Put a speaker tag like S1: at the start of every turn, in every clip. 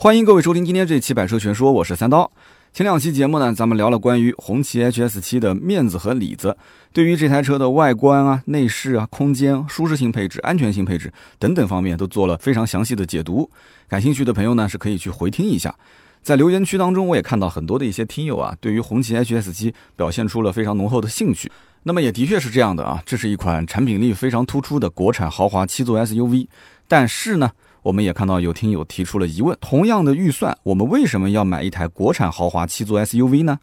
S1: 欢迎各位收听今天这期《百车全说》，我是三刀。前两期节目呢，咱们聊了关于红旗 HS7 的面子和里子，对于这台车的外观啊、内饰啊、空间、舒适性配置、安全性配置等等方面都做了非常详细的解读。感兴趣的朋友呢，是可以去回听一下。在留言区当中，我也看到很多的一些听友啊，对于红旗 HS7 表现出了非常浓厚的兴趣。那么也的确是这样的啊，这是一款产品力非常突出的国产豪华七座 SUV，但是呢。我们也看到有听友提出了疑问：同样的预算，我们为什么要买一台国产豪华七座 SUV 呢？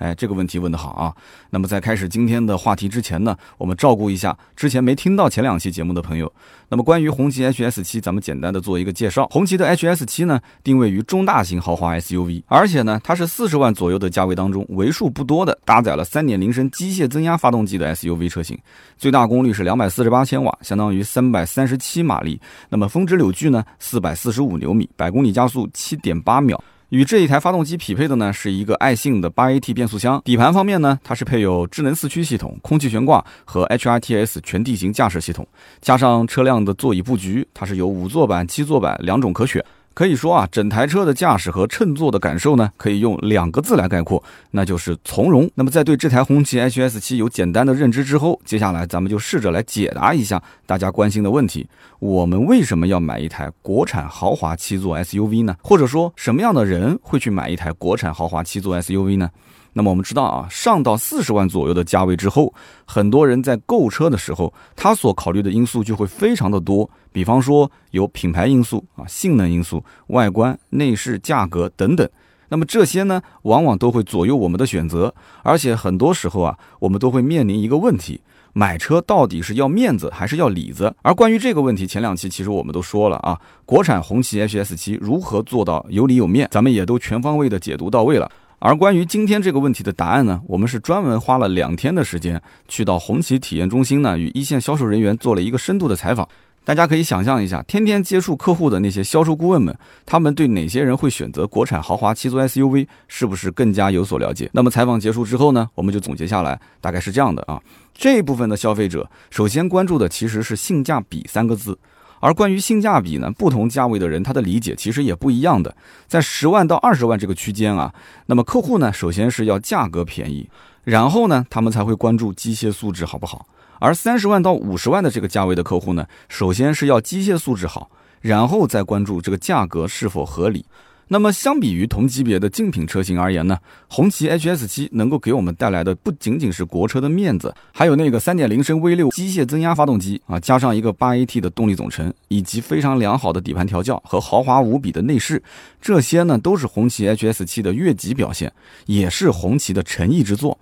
S1: 哎，这个问题问得好啊！那么在开始今天的话题之前呢，我们照顾一下之前没听到前两期节目的朋友。那么关于红旗 HS7，咱们简单的做一个介绍。红旗的 HS7 呢，定位于中大型豪华 SUV，而且呢，它是四十万左右的价位当中为数不多的搭载了3.0升机械增压发动机的 SUV 车型，最大功率是248千瓦，相当于337马力。那么峰值扭矩呢，445牛米，百公里加速7.8秒。与这一台发动机匹配的呢，是一个爱信的八 AT 变速箱。底盘方面呢，它是配有智能四驱系统、空气悬挂和 HRTS 全地形驾驶系统，加上车辆的座椅布局，它是有五座版、七座版两种可选。可以说啊，整台车的驾驶和乘坐的感受呢，可以用两个字来概括，那就是从容。那么在对这台红旗 HS7 有简单的认知之后，接下来咱们就试着来解答一下大家关心的问题：我们为什么要买一台国产豪华七座 SUV 呢？或者说，什么样的人会去买一台国产豪华七座 SUV 呢？那么我们知道啊，上到四十万左右的价位之后，很多人在购车的时候，他所考虑的因素就会非常的多。比方说有品牌因素啊、性能因素、外观、内饰、价格等等。那么这些呢，往往都会左右我们的选择。而且很多时候啊，我们都会面临一个问题：买车到底是要面子还是要里子？而关于这个问题，前两期其实我们都说了啊，国产红旗 HS7 如何做到有里有面，咱们也都全方位的解读到位了。而关于今天这个问题的答案呢，我们是专门花了两天的时间，去到红旗体验中心呢，与一线销售人员做了一个深度的采访。大家可以想象一下，天天接触客户的那些销售顾问们，他们对哪些人会选择国产豪华七座 SUV，是不是更加有所了解？那么采访结束之后呢，我们就总结下来，大概是这样的啊，这一部分的消费者首先关注的其实是性价比三个字。而关于性价比呢，不同价位的人他的理解其实也不一样的。在十万到二十万这个区间啊，那么客户呢，首先是要价格便宜，然后呢，他们才会关注机械素质好不好。而三十万到五十万的这个价位的客户呢，首先是要机械素质好，然后再关注这个价格是否合理。那么，相比于同级别的竞品车型而言呢，红旗 HS7 能够给我们带来的不仅仅是国车的面子，还有那个3.0升 V6 机械增压发动机啊，加上一个 8AT 的动力总成，以及非常良好的底盘调教和豪华无比的内饰，这些呢都是红旗 HS7 的越级表现，也是红旗的诚意之作。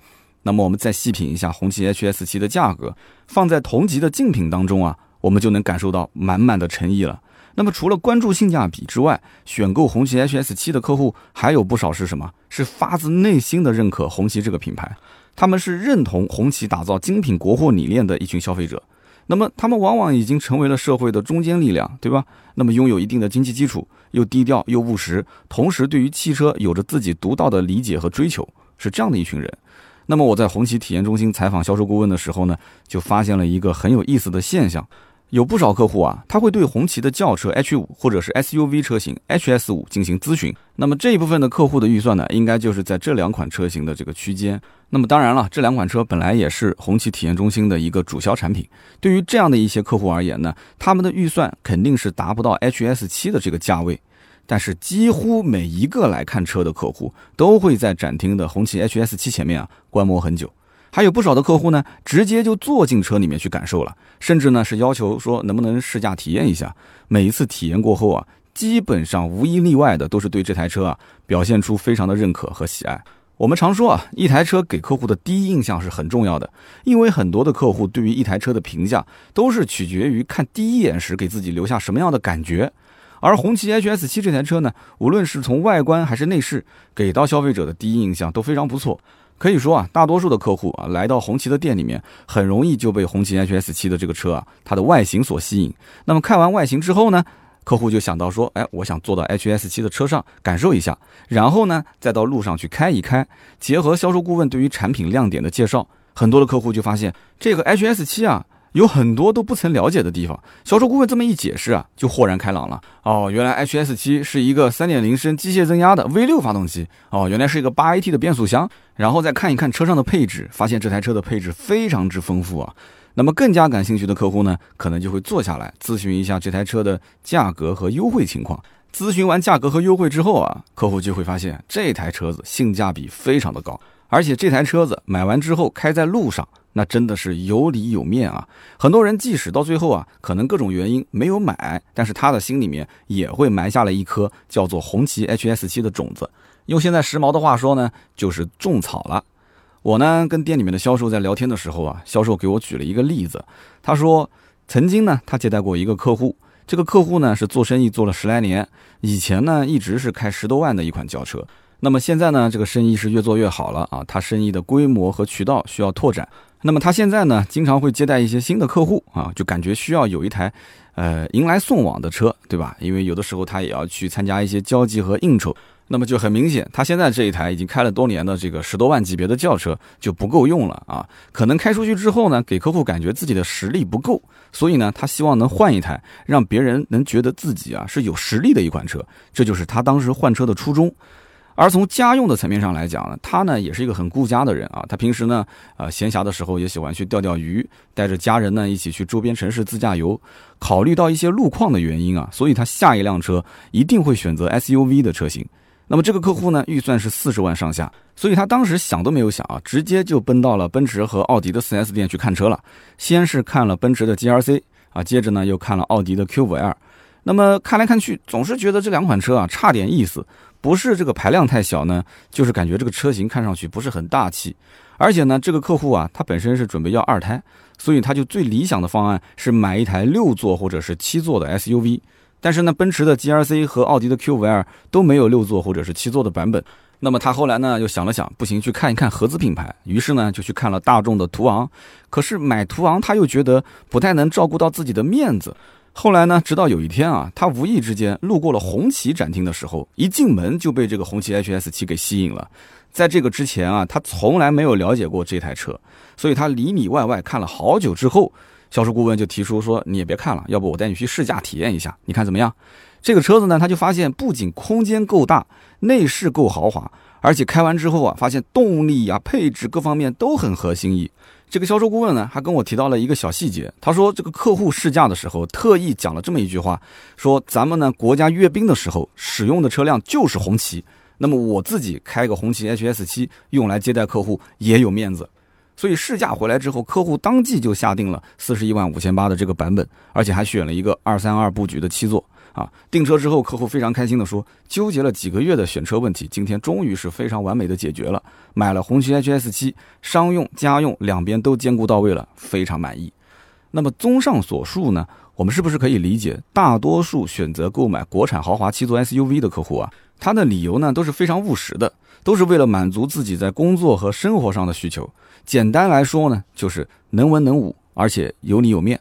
S1: 那么，我们再细品一下红旗 HS7 的价格，放在同级的竞品当中啊，我们就能感受到满满的诚意了。那么除了关注性价比之外，选购红旗 HS7 的客户还有不少是什么？是发自内心的认可红旗这个品牌，他们是认同红旗打造精品国货理念的一群消费者。那么他们往往已经成为了社会的中坚力量，对吧？那么拥有一定的经济基础，又低调又务实，同时对于汽车有着自己独到的理解和追求，是这样的一群人。那么我在红旗体验中心采访销售顾问的时候呢，就发现了一个很有意思的现象。有不少客户啊，他会对红旗的轿车 H 五或者是 SUV 车型 HS 五进行咨询。那么这一部分的客户的预算呢，应该就是在这两款车型的这个区间。那么当然了，这两款车本来也是红旗体验中心的一个主销产品。对于这样的一些客户而言呢，他们的预算肯定是达不到 HS 七的这个价位。但是几乎每一个来看车的客户，都会在展厅的红旗 HS 七前面啊观摩很久。还有不少的客户呢，直接就坐进车里面去感受了，甚至呢是要求说能不能试驾体验一下。每一次体验过后啊，基本上无一例外的都是对这台车啊表现出非常的认可和喜爱。我们常说啊，一台车给客户的第一印象是很重要的，因为很多的客户对于一台车的评价都是取决于看第一眼时给自己留下什么样的感觉。而红旗 HS7 这台车呢，无论是从外观还是内饰，给到消费者的第一印象都非常不错。可以说啊，大多数的客户啊，来到红旗的店里面，很容易就被红旗 H S 七的这个车啊，它的外形所吸引。那么看完外形之后呢，客户就想到说，哎，我想坐到 H S 七的车上感受一下，然后呢，再到路上去开一开。结合销售顾问对于产品亮点的介绍，很多的客户就发现，这个 H S 七啊，有很多都不曾了解的地方。销售顾问这么一解释啊，就豁然开朗了。哦，原来 HS7 是一个3.0升机械增压的 V6 发动机。哦，原来是一个 8AT 的变速箱。然后再看一看车上的配置，发现这台车的配置非常之丰富啊。那么更加感兴趣的客户呢，可能就会坐下来咨询一下这台车的价格和优惠情况。咨询完价格和优惠之后啊，客户就会发现这台车子性价比非常的高，而且这台车子买完之后开在路上，那真的是有里有面啊。很多人即使到最后啊，可能各种原因没有买，但是他的心里面也会埋下了一颗叫做红旗 HS7 的种子。用现在时髦的话说呢，就是种草了。我呢跟店里面的销售在聊天的时候啊，销售给我举了一个例子，他说曾经呢他接待过一个客户。这个客户呢是做生意做了十来年，以前呢一直是开十多万的一款轿车，那么现在呢这个生意是越做越好了啊，他生意的规模和渠道需要拓展，那么他现在呢经常会接待一些新的客户啊，就感觉需要有一台，呃迎来送往的车，对吧？因为有的时候他也要去参加一些交际和应酬。那么就很明显，他现在这一台已经开了多年的这个十多万级别的轿车就不够用了啊！可能开出去之后呢，给客户感觉自己的实力不够，所以呢，他希望能换一台，让别人能觉得自己啊是有实力的一款车，这就是他当时换车的初衷。而从家用的层面上来讲呢，他呢也是一个很顾家的人啊，他平时呢，呃，闲暇的时候也喜欢去钓钓鱼，带着家人呢一起去周边城市自驾游。考虑到一些路况的原因啊，所以他下一辆车一定会选择 SUV 的车型。那么这个客户呢，预算是四十万上下，所以他当时想都没有想啊，直接就奔到了奔驰和奥迪的 4S 店去看车了。先是看了奔驰的 GRC 啊，接着呢又看了奥迪的 Q5L。那么看来看去，总是觉得这两款车啊差点意思，不是这个排量太小呢，就是感觉这个车型看上去不是很大气。而且呢，这个客户啊，他本身是准备要二胎，所以他就最理想的方案是买一台六座或者是七座的 SUV。但是呢，奔驰的 GRC 和奥迪的 Q5L 都没有六座或者是七座的版本。那么他后来呢又想了想，不行，去看一看合资品牌。于是呢就去看了大众的途昂。可是买途昂他又觉得不太能照顾到自己的面子。后来呢，直到有一天啊，他无意之间路过了红旗展厅的时候，一进门就被这个红旗 HS7 给吸引了。在这个之前啊，他从来没有了解过这台车，所以他里里外外看了好久之后。销售顾问就提出说：“你也别看了，要不我带你去试驾体验一下，你看怎么样？”这个车子呢，他就发现不仅空间够大，内饰够豪华，而且开完之后啊，发现动力啊、配置各方面都很合心意。这个销售顾问呢，还跟我提到了一个小细节，他说这个客户试驾的时候特意讲了这么一句话，说咱们呢国家阅兵的时候使用的车辆就是红旗，那么我自己开个红旗 HS7 用来接待客户也有面子。所以试驾回来之后，客户当即就下定了四十一万五千八的这个版本，而且还选了一个二三二布局的七座啊。订车之后，客户非常开心地说，纠结了几个月的选车问题，今天终于是非常完美的解决了。买了红旗 HS7，商用家用两边都兼顾到位了，非常满意。那么综上所述呢，我们是不是可以理解，大多数选择购买国产豪华七座 SUV 的客户啊，他的理由呢都是非常务实的，都是为了满足自己在工作和生活上的需求。简单来说呢，就是能文能武，而且有里有面。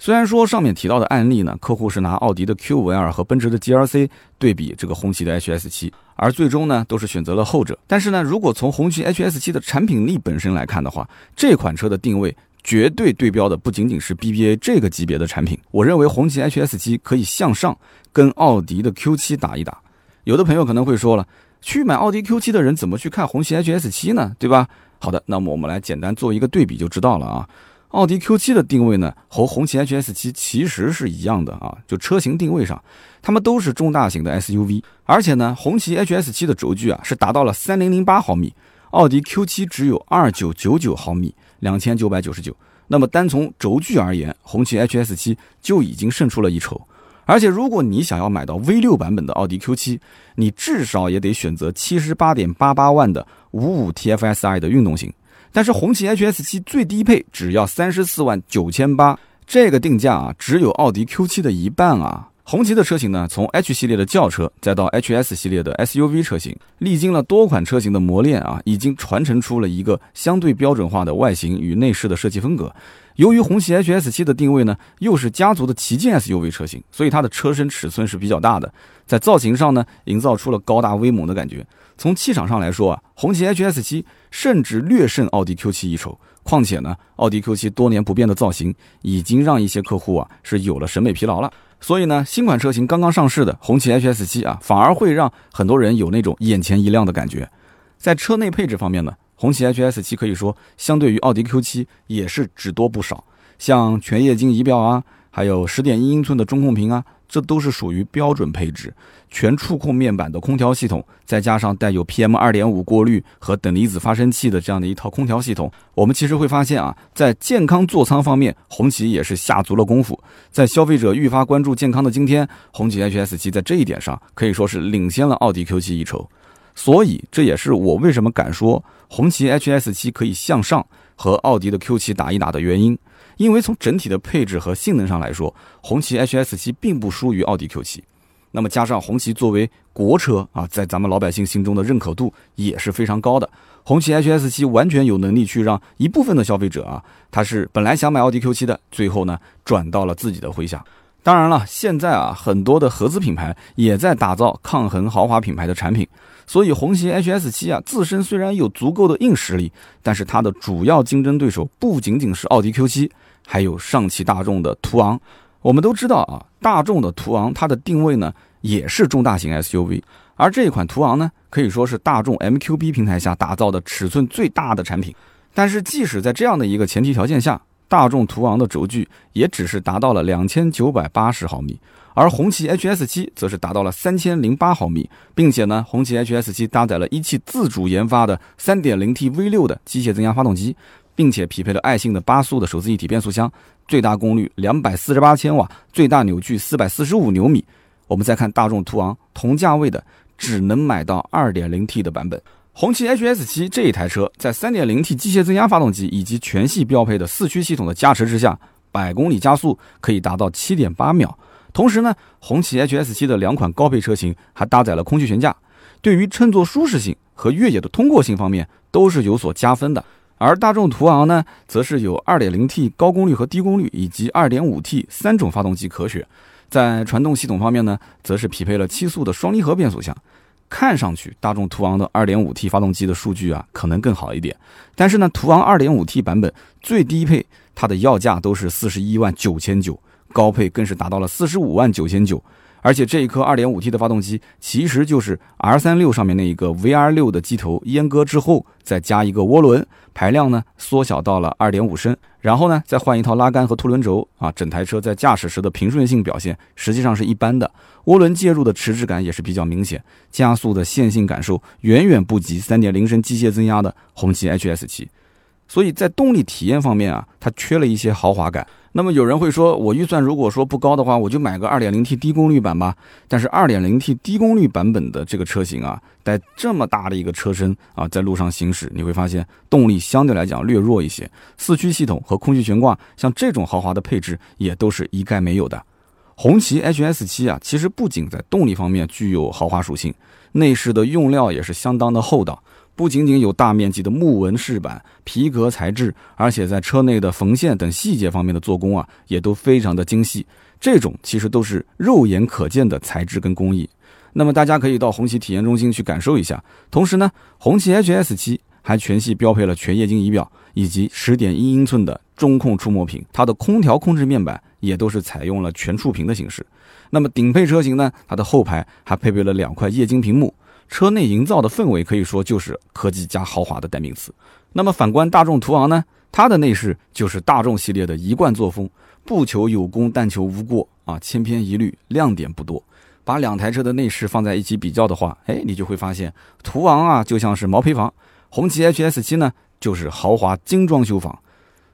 S1: 虽然说上面提到的案例呢，客户是拿奥迪的 Q5L 和奔驰的 GLC 对比这个红旗的 HS7，而最终呢都是选择了后者。但是呢，如果从红旗 HS7 的产品力本身来看的话，这款车的定位绝对对标的不仅仅是 BBA 这个级别的产品。我认为红旗 HS7 可以向上跟奥迪的 Q7 打一打。有的朋友可能会说了，去买奥迪 Q7 的人怎么去看红旗 HS7 呢？对吧？好的，那么我们来简单做一个对比就知道了啊。奥迪 Q7 的定位呢和红旗 HS7 其实是一样的啊，就车型定位上，它们都是中大型的 SUV，而且呢，红旗 HS7 的轴距啊是达到了三零零八毫米，奥迪 Q7 只有二九九九毫米，两千九百九十九。那么单从轴距而言，红旗 HS7 就已经胜出了一筹。而且如果你想要买到 V6 版本的奥迪 Q7，你至少也得选择七十八点八八万的。五五 TFSI 的运动型，但是红旗 H S 七最低配只要三十四万九千八，这个定价啊，只有奥迪 Q 七的一半啊。红旗的车型呢，从 H 系列的轿车，再到 HS 系列的 SUV 车型，历经了多款车型的磨练啊，已经传承出了一个相对标准化的外形与内饰的设计风格。由于红旗 H S 七的定位呢，又是家族的旗舰 SUV 车型，所以它的车身尺寸是比较大的，在造型上呢，营造出了高大威猛的感觉。从气场上来说啊，红旗 HS7 甚至略胜奥迪 Q7 一筹。况且呢，奥迪 Q7 多年不变的造型，已经让一些客户啊是有了审美疲劳了。所以呢，新款车型刚刚上市的红旗 HS7 啊，反而会让很多人有那种眼前一亮的感觉。在车内配置方面呢，红旗 HS7 可以说相对于奥迪 Q7 也是只多不少，像全液晶仪表啊，还有十点一英寸的中控屏啊。这都是属于标准配置，全触控面板的空调系统，再加上带有 PM 二点五过滤和等离子发生器的这样的一套空调系统，我们其实会发现啊，在健康座舱方面，红旗也是下足了功夫。在消费者愈发关注健康的今天，红旗 HS7 在这一点上可以说是领先了奥迪 Q7 一筹。所以这也是我为什么敢说红旗 HS7 可以向上和奥迪的 Q7 打一打的原因。因为从整体的配置和性能上来说，红旗 H S 七并不输于奥迪 Q 七。那么加上红旗作为国车啊，在咱们老百姓心中的认可度也是非常高的。红旗 H S 七完全有能力去让一部分的消费者啊，他是本来想买奥迪 Q 七的，最后呢转到了自己的麾下。当然了，现在啊很多的合资品牌也在打造抗衡豪华品牌的产品。所以红旗 HS7 啊，自身虽然有足够的硬实力，但是它的主要竞争对手不仅仅是奥迪 Q7。还有上汽大众的途昂，我们都知道啊，大众的途昂它的定位呢也是中大型 SUV，而这一款途昂呢可以说是大众 MQB 平台下打造的尺寸最大的产品。但是即使在这样的一个前提条件下，大众途昂的轴距也只是达到了两千九百八十毫米，而红旗 HS7 则是达到了三千零八毫米，并且呢，红旗 HS7 搭载了一汽自主研发的 3.0T V6 的机械增压发动机。并且匹配了爱信的八速的手自一体变速箱，最大功率两百四十八千瓦，最大扭矩四百四十五牛米。我们再看大众途昂，同价位的只能买到二点零 T 的版本。红旗 HS 七这一台车，在三点零 T 机械增压发动机以及全系标配的四驱系统的加持之下，百公里加速可以达到七点八秒。同时呢，红旗 HS 七的两款高配车型还搭载了空气悬架，对于乘坐舒适性和越野的通过性方面都是有所加分的。而大众途昂呢，则是有 2.0T 高功率和低功率以及 2.5T 三种发动机可选。在传动系统方面呢，则是匹配了七速的双离合变速箱。看上去大众途昂的 2.5T 发动机的数据啊，可能更好一点。但是呢，途昂 2.5T 版本最低配它的要价都是41万九千九，高配更是达到了45万九千九。而且这一颗 2.5T 的发动机，其实就是 R36 上面那一个 VR6 的机头阉割之后，再加一个涡轮，排量呢缩小到了2.5升，然后呢再换一套拉杆和凸轮轴啊，整台车在驾驶时的平顺性表现实际上是一般的，涡轮介入的迟滞感也是比较明显，加速的线性感受远远不及3.0升机械增压的红旗 HS7，所以在动力体验方面啊，它缺了一些豪华感。那么有人会说，我预算如果说不高的话，我就买个 2.0T 低功率版吧。但是 2.0T 低功率版本的这个车型啊，带这么大的一个车身啊，在路上行驶，你会发现动力相对来讲略弱一些。四驱系统和空气悬挂，像这种豪华的配置也都是一概没有的。红旗 HS7 啊，其实不仅在动力方面具有豪华属性，内饰的用料也是相当的厚道。不仅仅有大面积的木纹饰板、皮革材质，而且在车内的缝线等细节方面的做工啊，也都非常的精细。这种其实都是肉眼可见的材质跟工艺。那么大家可以到红旗体验中心去感受一下。同时呢，红旗 HS7 还全系标配了全液晶仪表以及十点一英寸的中控触摸屏，它的空调控制面板也都是采用了全触屏的形式。那么顶配车型呢，它的后排还配备了两块液晶屏幕。车内营造的氛围可以说就是科技加豪华的代名词。那么反观大众途昂呢？它的内饰就是大众系列的一贯作风，不求有功，但求无过啊，千篇一律，亮点不多。把两台车的内饰放在一起比较的话，哎，你就会发现途昂啊就像是毛坯房，红旗 HS7 呢就是豪华精装修房。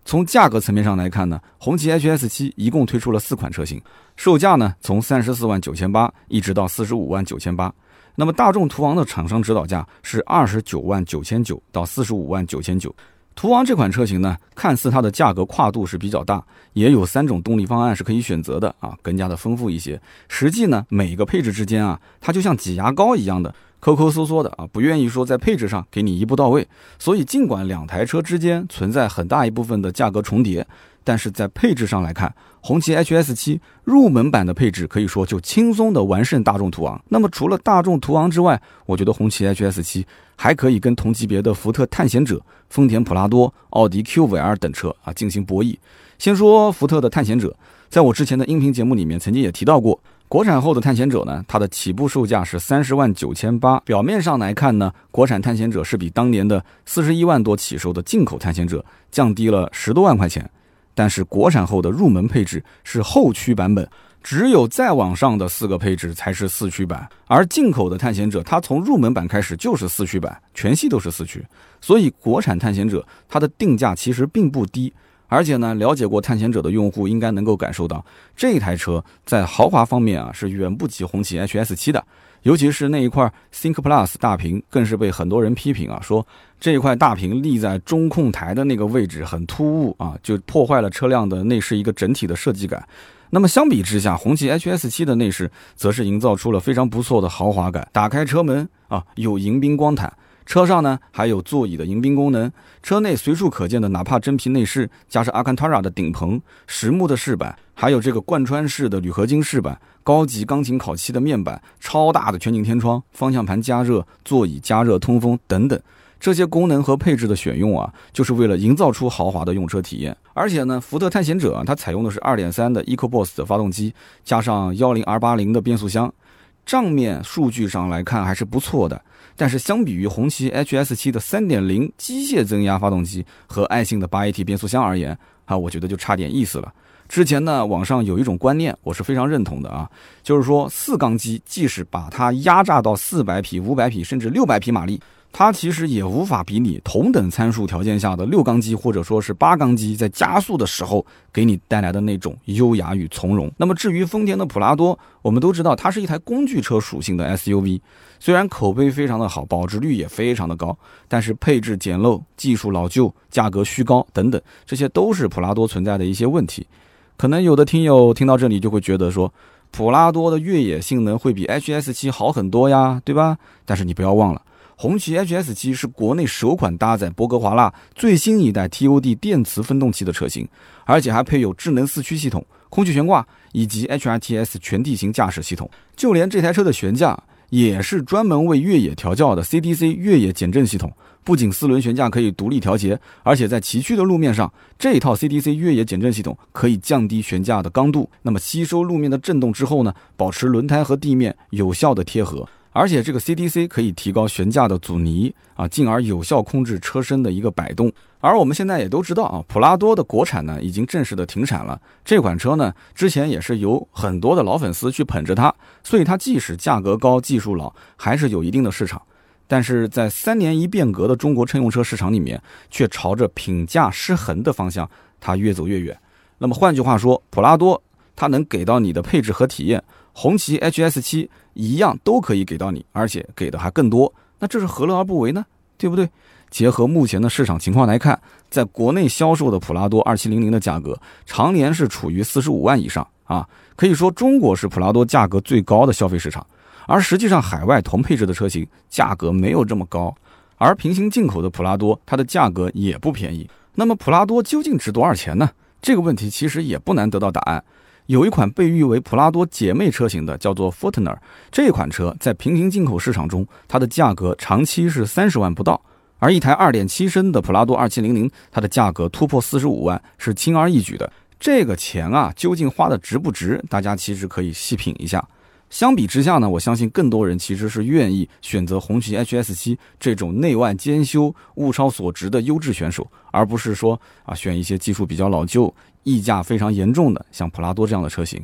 S1: 从价格层面上来看呢，红旗 HS7 一共推出了四款车型，售价呢从三十四万九千八一直到四十五万九千八。那么大众途昂的厂商指导价是二十九万九千九到四十五万九千九。途昂这款车型呢，看似它的价格跨度是比较大，也有三种动力方案是可以选择的啊，更加的丰富一些。实际呢，每个配置之间啊，它就像挤牙膏一样的抠抠缩缩的啊，不愿意说在配置上给你一步到位。所以尽管两台车之间存在很大一部分的价格重叠，但是在配置上来看，红旗 HS7 入门版的配置可以说就轻松的完胜大众途昂。那么除了大众途昂之外，我觉得红旗 HS7 还可以跟同级别的福特探险者、丰田普拉多、奥迪 Q5L 等车啊进行博弈。先说福特的探险者，在我之前的音频节目里面曾经也提到过。国产后的探险者呢，它的起步售价是三十万九千八。表面上来看呢，国产探险者是比当年的四十一万多起售的进口探险者降低了十多万块钱。但是国产后的入门配置是后驱版本，只有再往上的四个配置才是四驱版。而进口的探险者，它从入门版开始就是四驱版，全系都是四驱。所以国产探险者它的定价其实并不低。而且呢，了解过探险者的用户应该能够感受到，这台车在豪华方面啊是远不及红旗 HS7 的，尤其是那一块 Think Plus 大屏，更是被很多人批评啊，说这一块大屏立在中控台的那个位置很突兀啊，就破坏了车辆的内饰一个整体的设计感。那么相比之下，红旗 H S 七的内饰则是营造出了非常不错的豪华感。打开车门啊，有迎宾光毯。车上呢还有座椅的迎宾功能，车内随处可见的哪怕真皮内饰，加上阿坎塔拉的顶棚、实木的饰板，还有这个贯穿式的铝合金饰板、高级钢琴烤漆的面板、超大的全景天窗、方向盘加热、座椅加热通风等等，这些功能和配置的选用啊，就是为了营造出豪华的用车体验。而且呢，福特探险者，它采用的是2.3的 EcoBoost 发动机，加上 10R80 的变速箱，账面数据上来看还是不错的。但是相比于红旗 H S 七的三点零机械增压发动机和爱信的八 A T 变速箱而言，啊，我觉得就差点意思了。之前呢，网上有一种观念，我是非常认同的啊，就是说四缸机即使把它压榨到四百匹、五百匹甚至六百匹马力。它其实也无法比拟同等参数条件下的六缸机或者说是八缸机在加速的时候给你带来的那种优雅与从容。那么至于丰田的普拉多，我们都知道它是一台工具车属性的 SUV，虽然口碑非常的好，保值率也非常的高，但是配置简陋、技术老旧、价格虚高等等，这些都是普拉多存在的一些问题。可能有的听友听到这里就会觉得说，普拉多的越野性能会比 HS7 好很多呀，对吧？但是你不要忘了。红旗 HS7 是国内首款搭载博格华纳最新一代 TOD 电磁分动器的车型，而且还配有智能四驱系统、空气悬挂以及 HRTS 全地形驾驶系统。就连这台车的悬架也是专门为越野调教的 CDC 越野减震系统。不仅四轮悬架可以独立调节，而且在崎岖的路面上，这套 CDC 越野减震系统可以降低悬架的刚度，那么吸收路面的震动之后呢，保持轮胎和地面有效的贴合。而且这个 CDC 可以提高悬架的阻尼啊，进而有效控制车身的一个摆动。而我们现在也都知道啊，普拉多的国产呢已经正式的停产了。这款车呢之前也是有很多的老粉丝去捧着它，所以它即使价格高、技术老，还是有一定的市场。但是在三年一变革的中国乘用车市场里面，却朝着品价失衡的方向，它越走越远。那么换句话说，普拉多它能给到你的配置和体验。红旗 HS7 一样都可以给到你，而且给的还更多，那这是何乐而不为呢？对不对？结合目前的市场情况来看，在国内销售的普拉多2700的价格常年是处于45万以上啊，可以说中国是普拉多价格最高的消费市场，而实际上海外同配置的车型价格没有这么高，而平行进口的普拉多它的价格也不便宜。那么普拉多究竟值多少钱呢？这个问题其实也不难得到答案。有一款被誉为普拉多姐妹车型的，叫做 Fortuner。这款车在平行进口市场中，它的价格长期是三十万不到；而一台2.7升的普拉多2700，它的价格突破四十五万是轻而易举的。这个钱啊，究竟花的值不值？大家其实可以细品一下。相比之下呢，我相信更多人其实是愿意选择红旗 HS7 这种内外兼修、物超所值的优质选手，而不是说啊选一些技术比较老旧。溢价非常严重的，像普拉多这样的车型，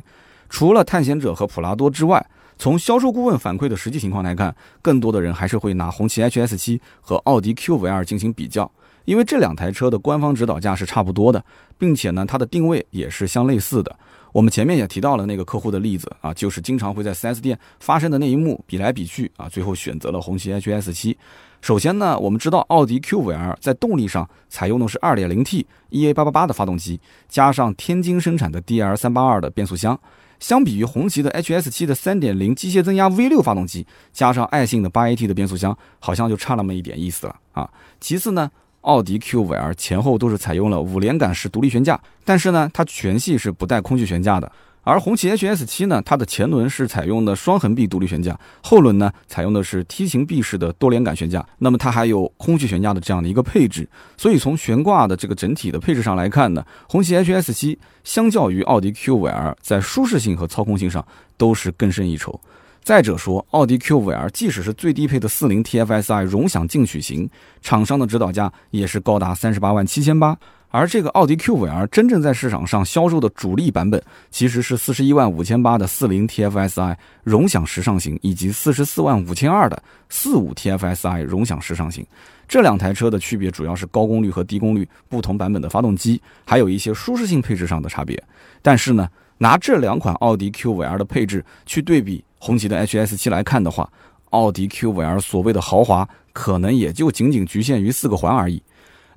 S1: 除了探险者和普拉多之外，从销售顾问反馈的实际情况来看，更多的人还是会拿红旗 HS7 和奥迪 Q5L 进行比较，因为这两台车的官方指导价是差不多的，并且呢，它的定位也是相类似的。我们前面也提到了那个客户的例子啊，就是经常会在 4S 店发生的那一幕，比来比去啊，最后选择了红旗 HS7。首先呢，我们知道奥迪 Q5L 在动力上采用的是 2.0T EA888 的发动机，加上天津生产的 DL382 的变速箱。相比于红旗的 HS7 的3.0机械增压 V6 发动机，加上爱信的 8AT 的变速箱，好像就差那么一点意思了啊。其次呢，奥迪 Q5L 前后都是采用了五连杆式独立悬架，但是呢，它全系是不带空气悬架的。而红旗 HS7 呢，它的前轮是采用的双横臂独立悬架，后轮呢采用的是梯形臂式的多连杆悬架。那么它还有空气悬架的这样的一个配置，所以从悬挂的这个整体的配置上来看呢，红旗 HS7 相较于奥迪 Q5L 在舒适性和操控性上都是更胜一筹。再者说，奥迪 Q5L 即使是最低配的四零 TFSI 荣享进取型，厂商的指导价也是高达三十八万七千八。而这个奥迪 Q5L 真正在市场上销售的主力版本，其实是四十一万五千八的四零 TFSI 荣享时尚型，以及四十四万五千二的四五 TFSI 荣享时尚型。这两台车的区别主要是高功率和低功率不同版本的发动机，还有一些舒适性配置上的差别。但是呢，拿这两款奥迪 Q5L 的配置去对比红旗的 HS7 来看的话，奥迪 Q5L 所谓的豪华，可能也就仅仅局限于四个环而已。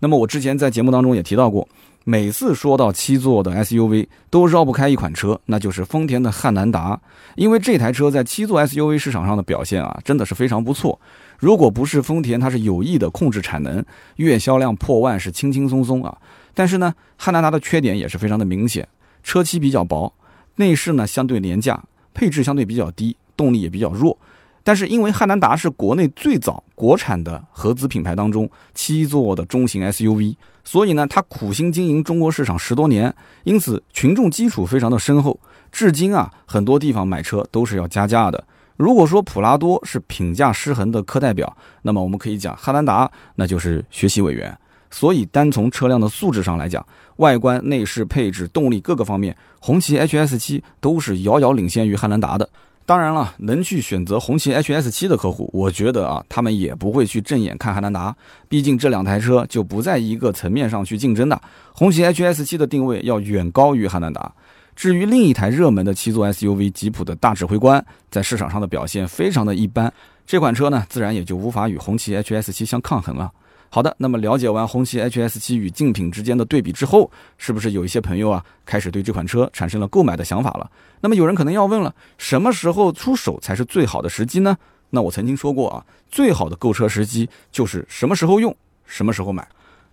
S1: 那么我之前在节目当中也提到过，每次说到七座的 SUV，都绕不开一款车，那就是丰田的汉兰达。因为这台车在七座 SUV 市场上的表现啊，真的是非常不错。如果不是丰田，它是有意的控制产能，月销量破万是轻轻松松啊。但是呢，汉兰达的缺点也是非常的明显，车漆比较薄，内饰呢相对廉价，配置相对比较低，动力也比较弱。但是因为汉兰达是国内最早国产的合资品牌当中七座的中型 SUV，所以呢，它苦心经营中国市场十多年，因此群众基础非常的深厚。至今啊，很多地方买车都是要加价的。如果说普拉多是品价失衡的科代表，那么我们可以讲汉兰达那就是学习委员。所以单从车辆的素质上来讲，外观、内饰、配置、动力各个方面，红旗 HS7 都是遥遥领先于汉兰达的。当然了，能去选择红旗 HS7 的客户，我觉得啊，他们也不会去正眼看汉兰达，毕竟这两台车就不在一个层面上去竞争的。红旗 HS7 的定位要远高于汉兰达。至于另一台热门的七座 SUV 吉普的大指挥官，在市场上的表现非常的一般，这款车呢，自然也就无法与红旗 HS7 相抗衡了。好的，那么了解完红旗 HS7 与竞品之间的对比之后，是不是有一些朋友啊开始对这款车产生了购买的想法了？那么有人可能要问了，什么时候出手才是最好的时机呢？那我曾经说过啊，最好的购车时机就是什么时候用，什么时候买。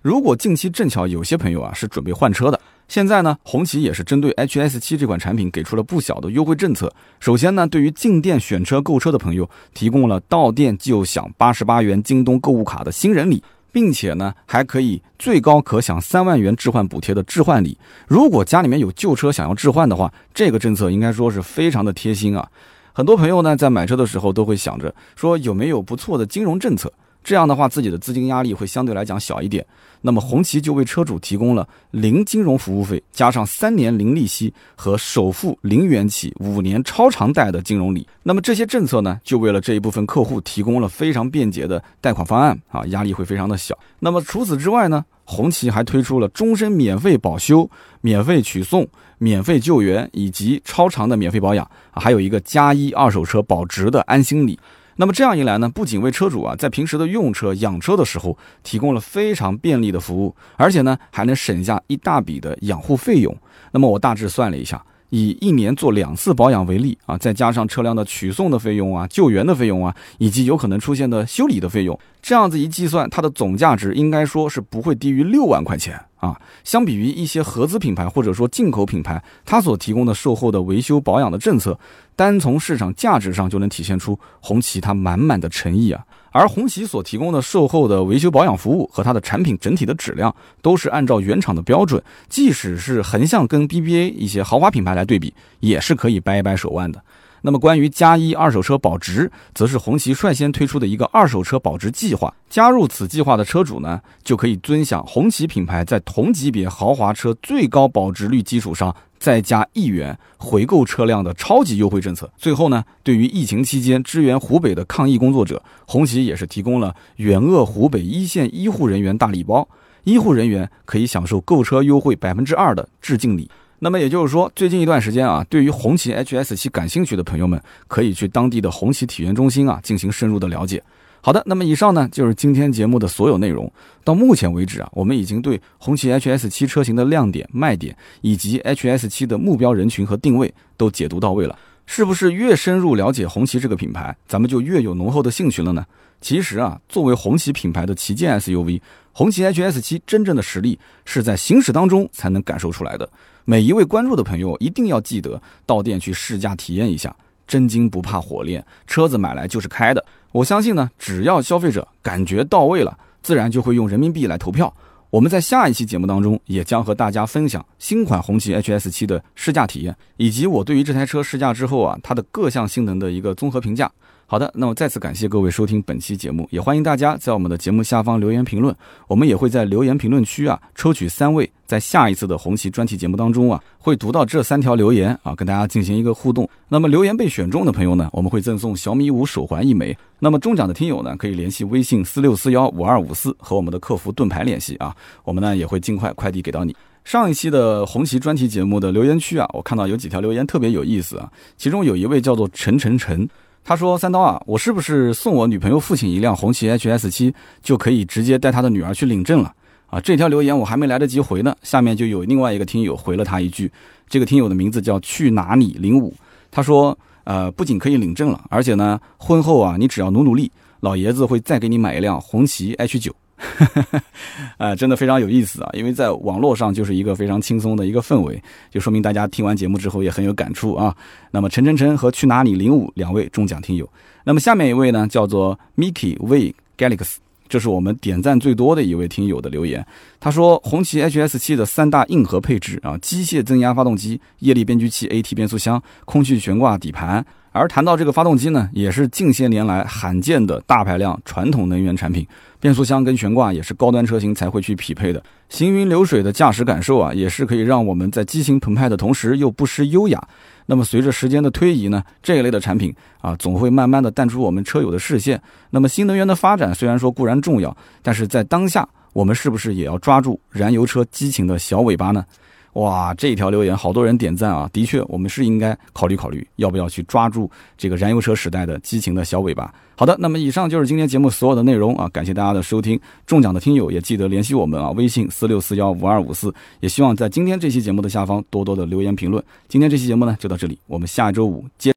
S1: 如果近期正巧有些朋友啊是准备换车的，现在呢，红旗也是针对 HS7 这款产品给出了不小的优惠政策。首先呢，对于进店选车购车的朋友，提供了到店就享八十八元京东购物卡的新人礼。并且呢，还可以最高可享三万元置换补贴的置换礼。如果家里面有旧车想要置换的话，这个政策应该说是非常的贴心啊。很多朋友呢在买车的时候都会想着说有没有不错的金融政策。这样的话，自己的资金压力会相对来讲小一点。那么红旗就为车主提供了零金融服务费，加上三年零利息和首付零元起、五年超长贷的金融礼。那么这些政策呢，就为了这一部分客户提供了非常便捷的贷款方案啊，压力会非常的小。那么除此之外呢，红旗还推出了终身免费保修、免费取送、免费救援以及超长的免费保养，还有一个加一二手车保值的安心礼。那么这样一来呢，不仅为车主啊在平时的用车、养车的时候提供了非常便利的服务，而且呢还能省下一大笔的养护费用。那么我大致算了一下。以一年做两次保养为例啊，再加上车辆的取送的费用啊、救援的费用啊，以及有可能出现的修理的费用，这样子一计算，它的总价值应该说是不会低于六万块钱啊。相比于一些合资品牌或者说进口品牌，它所提供的售后的维修保养的政策，单从市场价值上就能体现出红旗它满满的诚意啊。而红旗所提供的售后的维修保养服务和它的产品整体的质量，都是按照原厂的标准，即使是横向跟 BBA 一些豪华品牌来对比，也是可以掰一掰手腕的。那么关于加一二手车保值，则是红旗率先推出的一个二手车保值计划。加入此计划的车主呢，就可以尊享红旗品牌在同级别豪华车最高保值率基础上。再加一元回购车辆的超级优惠政策。最后呢，对于疫情期间支援湖北的抗疫工作者，红旗也是提供了援鄂湖北一线医护人员大礼包，医护人员可以享受购车优惠百分之二的致敬礼。那么也就是说，最近一段时间啊，对于红旗 HS7 感兴趣的朋友们，可以去当地的红旗体验中心啊进行深入的了解。好的，那么以上呢就是今天节目的所有内容。到目前为止啊，我们已经对红旗 HS7 车型的亮点、卖点以及 HS7 的目标人群和定位都解读到位了。是不是越深入了解红旗这个品牌，咱们就越有浓厚的兴趣了呢？其实啊，作为红旗品牌的旗舰 SUV，红旗 HS7 真正的实力是在行驶当中才能感受出来的。每一位关注的朋友一定要记得到店去试驾体验一下，真金不怕火炼，车子买来就是开的。我相信呢，只要消费者感觉到位了，自然就会用人民币来投票。我们在下一期节目当中，也将和大家分享新款红旗 HS7 的试驾体验，以及我对于这台车试驾之后啊，它的各项性能的一个综合评价。好的，那么再次感谢各位收听本期节目，也欢迎大家在我们的节目下方留言评论。我们也会在留言评论区啊抽取三位，在下一次的红旗专题节目当中啊会读到这三条留言啊，跟大家进行一个互动。那么留言被选中的朋友呢，我们会赠送小米五手环一枚。那么中奖的听友呢，可以联系微信四六四幺五二五四和我们的客服盾牌联系啊，我们呢也会尽快快递给到你。上一期的红旗专题节目的留言区啊，我看到有几条留言特别有意思啊，其中有一位叫做陈晨晨。他说：“三刀啊，我是不是送我女朋友父亲一辆红旗 HS 七就可以直接带他的女儿去领证了？”啊，这条留言我还没来得及回呢，下面就有另外一个听友回了他一句，这个听友的名字叫去哪里零五，他说：“呃，不仅可以领证了，而且呢，婚后啊，你只要努努力，老爷子会再给你买一辆红旗 H 九。” 啊，真的非常有意思啊！因为在网络上就是一个非常轻松的一个氛围，就说明大家听完节目之后也很有感触啊。那么陈晨晨和去哪里零五两位中奖听友，那么下面一位呢叫做 Mickey V Galaxy，这是我们点赞最多的一位听友的留言。他说红旗 HS7 的三大硬核配置啊，机械增压发动机、液力变矩器、AT 变速箱、空气悬挂底盘。而谈到这个发动机呢，也是近些年来罕见的大排量传统能源产品，变速箱跟悬挂也是高端车型才会去匹配的。行云流水的驾驶感受啊，也是可以让我们在激情澎湃的同时又不失优雅。那么随着时间的推移呢，这一类的产品啊，总会慢慢的淡出我们车友的视线。那么新能源的发展虽然说固然重要，但是在当下，我们是不是也要抓住燃油车激情的小尾巴呢？哇，这一条留言好多人点赞啊！的确，我们是应该考虑考虑，要不要去抓住这个燃油车时代的激情的小尾巴。好的，那么以上就是今天节目所有的内容啊！感谢大家的收听，中奖的听友也记得联系我们啊，微信四六四幺五二五四。也希望在今天这期节目的下方多多的留言评论。今天这期节目呢就到这里，我们下周五见。